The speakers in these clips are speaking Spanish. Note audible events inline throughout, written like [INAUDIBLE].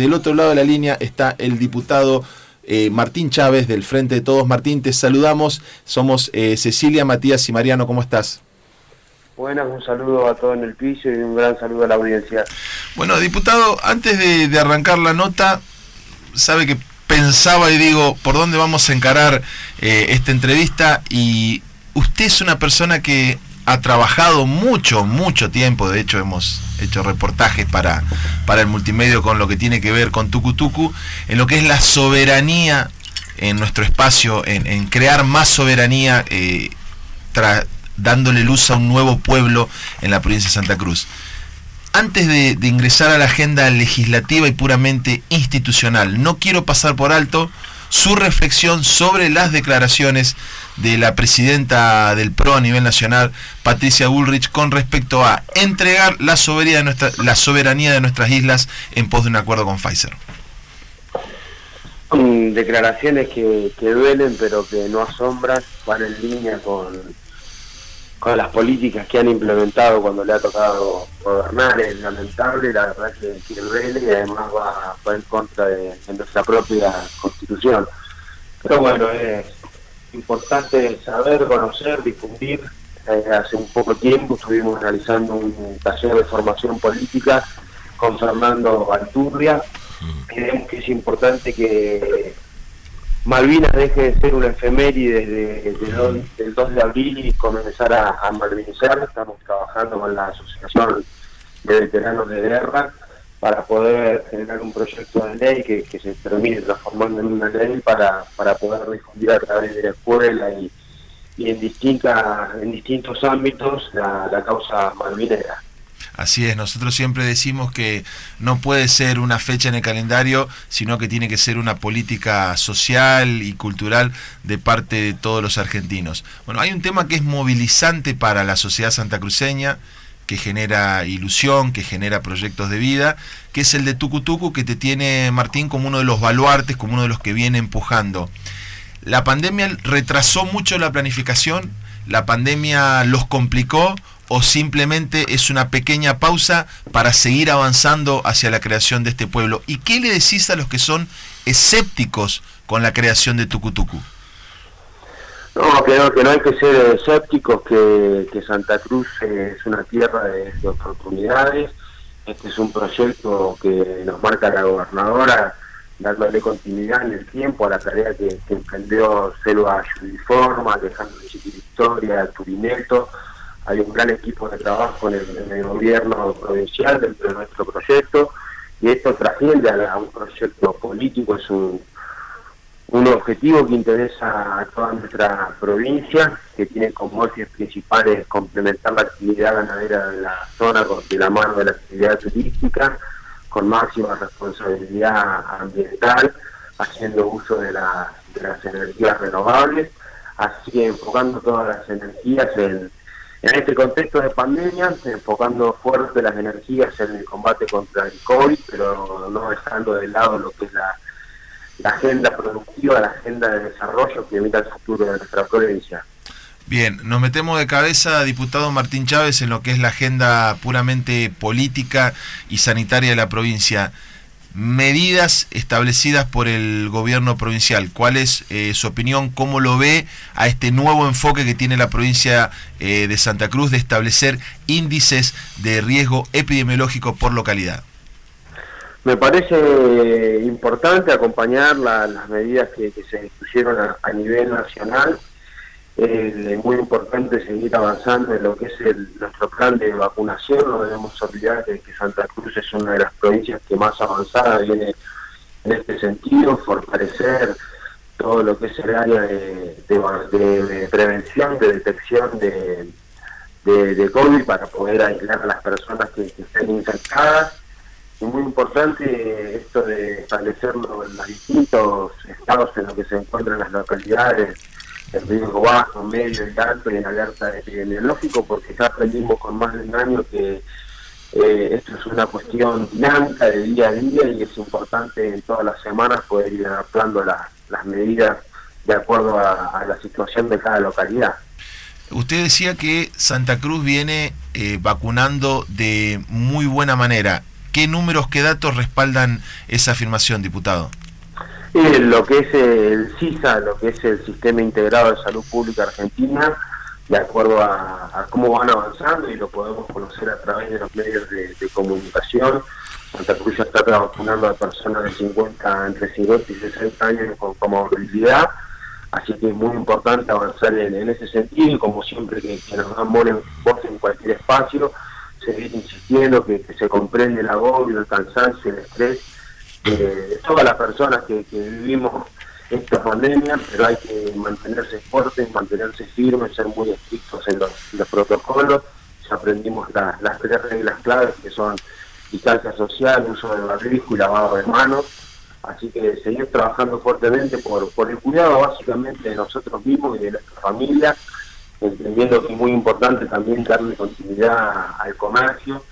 Del otro lado de la línea está el diputado eh, Martín Chávez del Frente de Todos. Martín, te saludamos. Somos eh, Cecilia, Matías y Mariano. ¿Cómo estás? Buenas, un saludo a todos en el piso y un gran saludo a la audiencia. Bueno, diputado, antes de, arrancar la nota, sabe que pensaba y digo, ¿por dónde vamos a encarar eh, esta entrevista? Y usted es una persona que ha trabajado mucho, mucho tiempo, de hecho hemos hecho reportajes para, para el multimedio con lo que tiene que ver con Tucutucu, en lo que es la soberanía en nuestro espacio, en, crear más soberanía, eh, dándole luz a un nuevo pueblo en la provincia de Santa Cruz. Antes de, de ingresar a la agenda legislativa y puramente institucional, no quiero pasar por alto su reflexión sobre las declaraciones de la presidenta del PRO a nivel nacional, Patricia Bullrich, con respecto a entregar la soberanía de, nuestra, la soberanía de nuestras islas en pos de un acuerdo con Pfizer. Declaraciones que, que duelen, pero que no asombran, van en línea con, con las políticas que han implementado cuando le ha tocado gobernar es lamentable, la verdad que, duele y además va, va en contra de, nuestra propia constitución. Pero bueno, es importante saber, conocer, difundir. Eh, hace un poco tiempo estuvimos realizando un taller de formación política con Fernando Alturria. Creemos que es importante que Malvinas deje de ser una efeméride desde, el 2 de abril y comenzar a, a malvinizar. Estamos trabajando con la Asociación de Veteranos de Guerra para poder generar un proyecto de ley que, se termine transformando en una ley para, para poder difundir a través de la escuela y, en, distintas, en distintos ámbitos la, la causa malvinera. Así es, nosotros siempre decimos que no puede ser una fecha en el calendario, sino que tiene que ser una política social y cultural de parte de todos los argentinos. Bueno, hay un tema que es movilizante para la sociedad santacruceña, que genera ilusión, que genera proyectos de vida, que es el de Tucutucu, que te tiene Martín como uno de los baluartes, como uno de los que viene empujando. La pandemia retrasó mucho la planificación, la pandemia los complicó o simplemente es una pequeña pausa para seguir avanzando hacia la creación de este pueblo? ¿Y qué le decís a los que son escépticos con la creación de Tucutucu? No, creo que no hay que ser escépticos, que, Santa Cruz es una tierra de, oportunidades. Este es un proyecto que nos marca la gobernadora, dándole continuidad en el tiempo a la tarea que, emprendió Selva Judiforma, Alejandro Chiquilistoria, Turineto hay un gran equipo de trabajo en el, gobierno provincial dentro de nuestro proyecto y esto trasciende a, un proyecto político, es un, un objetivo que interesa a toda nuestra provincia, que tiene como ejes principales complementar la actividad ganadera de la zona de la mano de la actividad turística, con máxima responsabilidad ambiental, haciendo uso de, de las energías renovables, así enfocando todas las energías en en este contexto de pandemia, enfocando fuerte las energías en el combate contra el COVID, pero no dejando de lado lo que es la, agenda productiva, la agenda de desarrollo que evita el futuro de nuestra provincia. Bien, nos metemos de cabeza, diputado Martín Chávez, en lo que es la agenda puramente política y sanitaria de la provincia medidas establecidas por el gobierno provincial. ¿Cuál es eh, su opinión? ¿Cómo lo ve a este nuevo enfoque que tiene la provincia eh, de Santa Cruz de establecer índices de riesgo epidemiológico por localidad? Me parece importante acompañar las medidas que, se discutieron a nivel nacional es muy importante seguir avanzando en lo que es el, nuestro plan de vacunación. No debemos olvidar que, Santa Cruz es una de las provincias que más avanzada viene en este sentido, fortalecer todo lo que es el área de, prevención, de detección de, de, COVID para poder aislar a las personas que, estén infectadas. Y muy importante esto de establecerlo en los distintos estados en los que se encuentran las localidades el riesgo bajo, medio y alto y en alerta epidemiológico, porque ya aprendimos con más de un año que eh, esto es una cuestión dinámica de día a día y es importante en todas las semanas poder ir adaptando las medidas de acuerdo a, la situación de cada localidad. Usted decía que Santa Cruz viene eh, vacunando de muy buena manera. ¿Qué números, qué datos respaldan esa afirmación, diputado? Lo que es el CISA, lo que es el Sistema Integrado de Salud Pública Argentina, de acuerdo a, cómo van avanzando y lo podemos conocer a través de los medios de, comunicación. Santa Cruz ya está vacunando a personas de 50, entre 50 y 60 años con, movilidad, así que es muy importante avanzar en, ese sentido y como siempre que, nos dan voz en cualquier espacio, seguir insistiendo que, se comprende el agobio, el cansancio, el estrés de todas las personas que, vivimos esta pandemia, pero hay que mantenerse fuertes, mantenerse firmes, ser muy estrictos en los, protocolos. Ya aprendimos las tres reglas claves que son distancia social, uso de barbijo y lavado de manos. Así que seguir trabajando fuertemente por, por el cuidado básicamente de nosotros mismos y de nuestra familia, entendiendo que es muy importante también darle continuidad al comercio.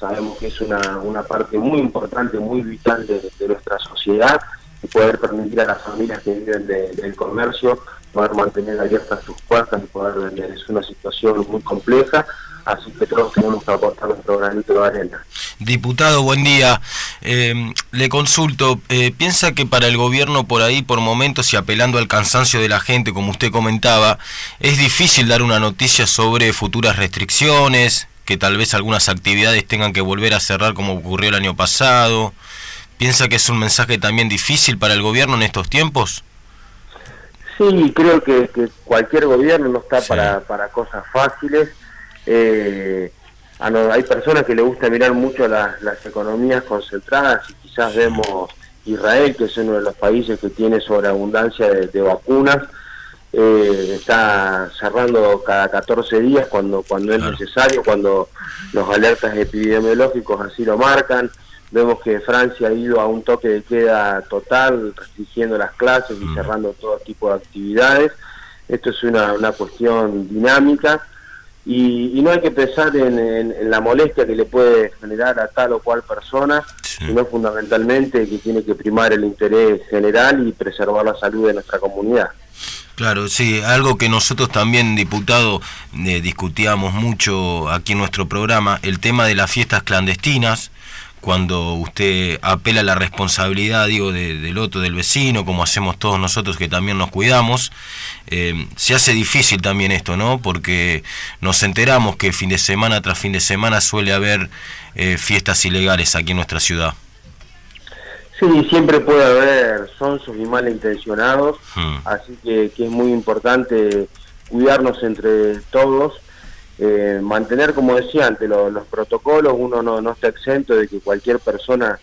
Sabemos que es una, una parte muy importante, muy vital de, nuestra sociedad y poder permitir a las familias que viven del comercio poder mantener abiertas sus puertas y poder vender. Es una situación muy compleja, así que todos tenemos que aportar nuestro granito de arena. Diputado, buen día. Eh, le consulto, eh, ¿piensa que para el gobierno por ahí, por momentos y apelando al cansancio de la gente, como usted comentaba, es difícil dar una noticia sobre futuras restricciones, que tal vez algunas actividades tengan que volver a cerrar como ocurrió el año pasado? ¿Piensa que es un mensaje también difícil para el gobierno en estos tiempos? Sí, creo que, cualquier gobierno no está para, para cosas fáciles. Eh, hay personas que le gusta mirar mucho las, economías concentradas y quizás vemos Israel, que es uno de los países que tiene sobreabundancia de, vacunas, eh, está cerrando cada 14 días cuando, cuando es necesario, cuando los alertas epidemiológicos así lo marcan. Vemos que Francia ha ido a un toque de queda total, restringiendo las clases y mm. cerrando todo tipo de actividades. Esto es una, una cuestión dinámica y, no hay que pensar en, la molestia que le puede generar a tal o cual persona, sino fundamentalmente que tiene que primar el interés general y preservar la salud de nuestra comunidad. Claro, sí, algo que nosotros también, diputado, eh, discutíamos mucho aquí en nuestro programa, el tema de las fiestas clandestinas, cuando usted apela a la responsabilidad, digo, del otro, del vecino, como hacemos todos nosotros que también nos cuidamos, eh, se hace difícil también esto, ¿no? Porque nos enteramos que fin de semana tras fin de semana suele haber eh, fiestas ilegales aquí en nuestra ciudad. Sí, siempre puede haber sonsos y malintencionados, hmm. así que, que es muy importante cuidarnos entre todos eh, mantener, como decía antes, los protocolos, uno no, no, está exento de que cualquier persona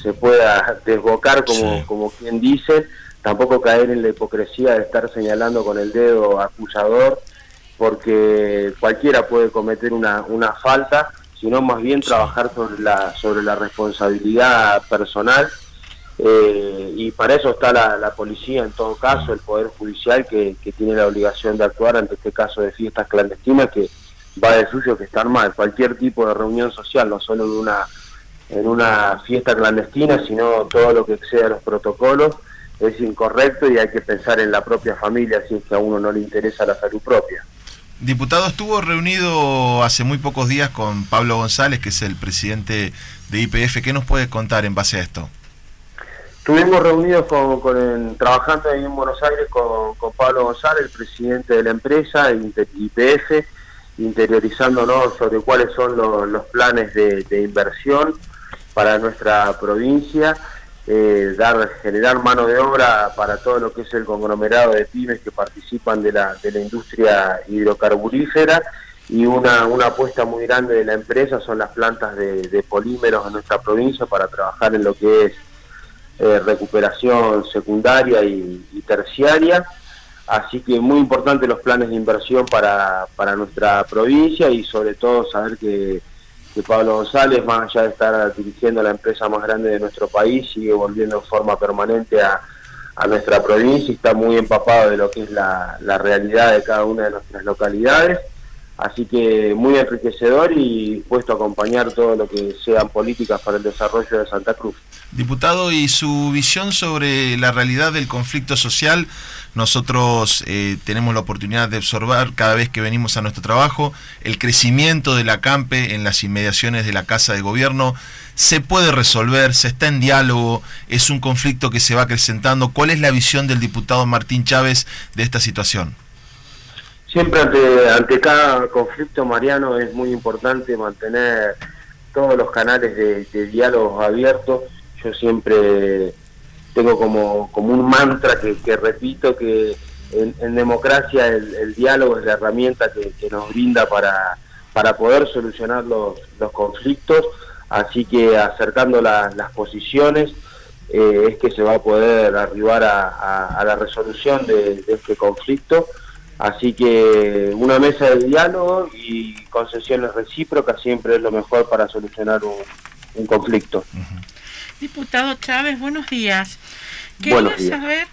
se pueda [LAUGHS] desbocar, como, como quien dice, tampoco caer en la hipocresía de estar señalando con el dedo acusador, porque cualquiera puede cometer una, una falta, sino más bien trabajar sobre la, sobre la responsabilidad personal. Eh, y para eso está la, la, policía en todo caso, el Poder Judicial que, que tiene la obligación de actuar ante este caso de fiestas clandestinas que, va de suyo que estar mal. Cualquier tipo de reunión social, no solo en una, en una fiesta clandestina, sino todo lo que exceda los protocolos, es incorrecto y hay que pensar en la propia familia si es que a uno no le interesa la salud propia. Diputado, estuvo reunido hace muy pocos días con Pablo González, que es el presidente de IPF. ¿Qué nos puede contar en base a esto? Estuvimos reunidos con, trabajando ahí en Buenos Aires con, con Pablo González, el presidente de la empresa, IPF, interiorizándonos sobre cuáles son los, planes de, inversión para nuestra provincia, eh, dar, generar mano de obra para todo lo que es el conglomerado de pymes que participan de la, de la industria hidrocarburífera y una, una apuesta muy grande de la empresa son las plantas de, polímeros en nuestra provincia para trabajar en lo que es eh, recuperación secundaria y terciaria Así que muy importante los planes de inversión para, para nuestra provincia y sobre todo saber que, Pablo González, más allá de estar dirigiendo la empresa más grande de nuestro país, sigue volviendo en forma permanente a, nuestra provincia y está muy empapado de lo que es la, realidad de cada una de nuestras localidades. Así que muy enriquecedor y dispuesto a acompañar todo lo que sean políticas para el desarrollo de Santa Cruz. Diputado, y su visión sobre la realidad del conflicto social, nosotros eh, tenemos la oportunidad de observar cada vez que venimos a nuestro trabajo el crecimiento de la CAMPE en las inmediaciones de la Casa de Gobierno. Se puede resolver, se está en diálogo, es un conflicto que se va acrecentando. ¿Cuál es la visión del diputado Martín Chávez de esta situación? Siempre ante, ante cada conflicto, Mariano, es muy importante mantener todos los canales de, diálogo abiertos. Yo siempre tengo como, como un mantra que, repito que en, democracia el, diálogo es la herramienta que, nos brinda para, para poder solucionar los, los conflictos, así que acercando las posiciones eh, es que se va a poder arribar a, la resolución de este conflicto Así que una mesa de diálogo y concesiones recíprocas siempre es lo mejor para solucionar un, conflicto. Diputado Chávez, buenos días. Quería saber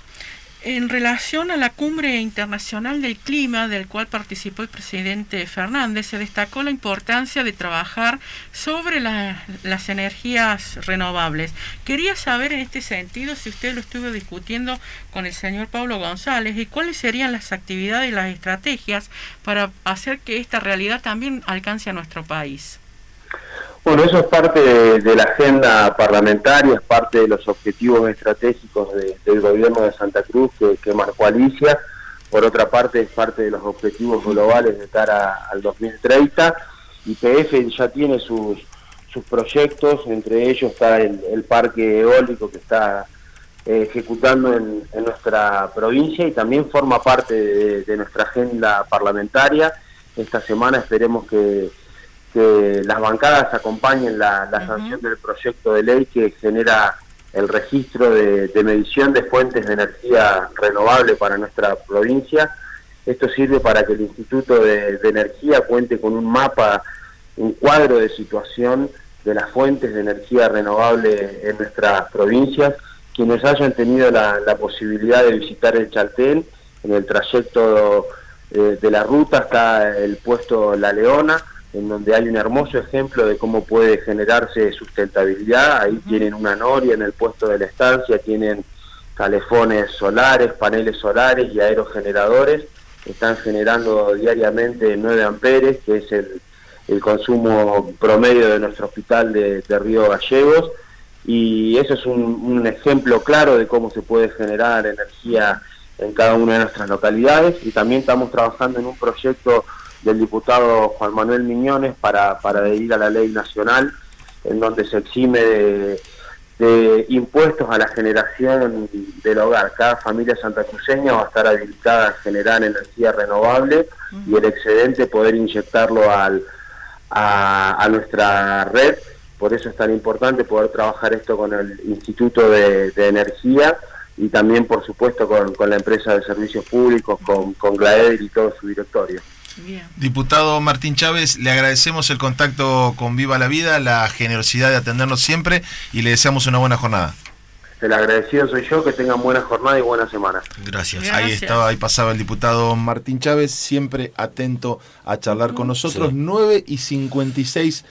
en relación a la cumbre internacional del clima, del cual participó el presidente Fernández, se destacó la importancia de trabajar sobre las energías renovables. Quería saber en este sentido si usted lo estuvo discutiendo con el señor Pablo González y cuáles serían las actividades y las estrategias para hacer que esta realidad también alcance a nuestro país. Bueno, eso es parte de, la agenda parlamentaria, es parte de los objetivos estratégicos del gobierno de Santa Cruz que, marcó Alicia. Por otra parte, es parte de los objetivos globales de cara al 2030. Y PF ya tiene sus, sus proyectos, entre ellos está el, parque eólico que está eh, ejecutando en, nuestra provincia y también forma parte de nuestra agenda parlamentaria. Esta semana esperemos que que las bancadas acompañen la, sanción del proyecto de ley que genera el registro de, medición de fuentes de energía renovable para nuestra provincia. Esto sirve para que el Instituto de, Energía cuente con un mapa, un cuadro de situación de las fuentes de energía renovable en nuestras provincias. Quienes hayan tenido la, posibilidad de visitar el Chaltén, en el trayecto eh, de la ruta está el puesto La Leona, en donde hay un hermoso ejemplo de cómo puede generarse sustentabilidad. Ahí tienen una noria en el puesto de la estancia, tienen calefones solares, paneles solares y aerogeneradores. Están generando diariamente 9 amperes, que es el, consumo promedio de nuestro hospital de, Río Gallegos. Y eso es un, un ejemplo claro de cómo se puede generar energía en cada una de nuestras localidades. Y también estamos trabajando en un proyecto del diputado Juan Manuel Miñones para, para adherir a la ley nacional, en donde se exime de, impuestos a la generación del hogar. Cada familia santacruceña va a estar habilitada a generar energía renovable y el excedente poder inyectarlo al, a, nuestra red. Por eso es tan importante poder trabajar esto con el Instituto de, Energía y también, por supuesto, con, con, la empresa de servicios públicos, con, con Glaeder y todo su directorio. Diputado Martín Chávez, le agradecemos el contacto con Viva la Vida, la generosidad de atendernos siempre y le deseamos una buena jornada. El agradecido soy yo, que tengan buena jornada y buena semana. Gracias. Ahí estaba, ahí pasaba el diputado Martín Chávez, siempre atento a charlar con nosotros. 9 y 56